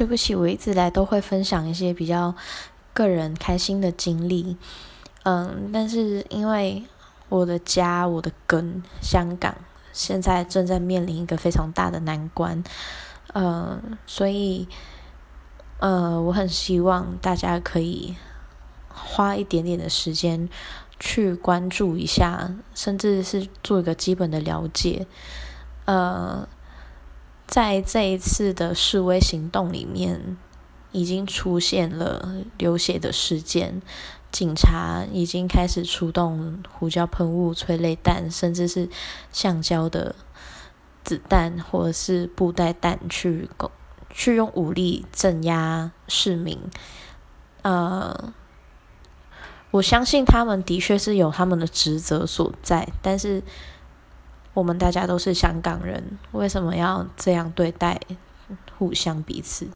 对不起，我一直来都会分享一些比较个人开心的经历，嗯，但是因为我的家，我的根，香港现在正在面临一个非常大的难关，嗯，所以，呃，我很希望大家可以花一点点的时间去关注一下，甚至是做一个基本的了解，呃。在这一次的示威行动里面，已经出现了流血的事件，警察已经开始出动胡椒喷雾、催泪弹，甚至是橡胶的子弹或者是布袋弹去去用武力镇压市民。呃，我相信他们的确是有他们的职责所在，但是。我们大家都是香港人，为什么要这样对待互相彼此？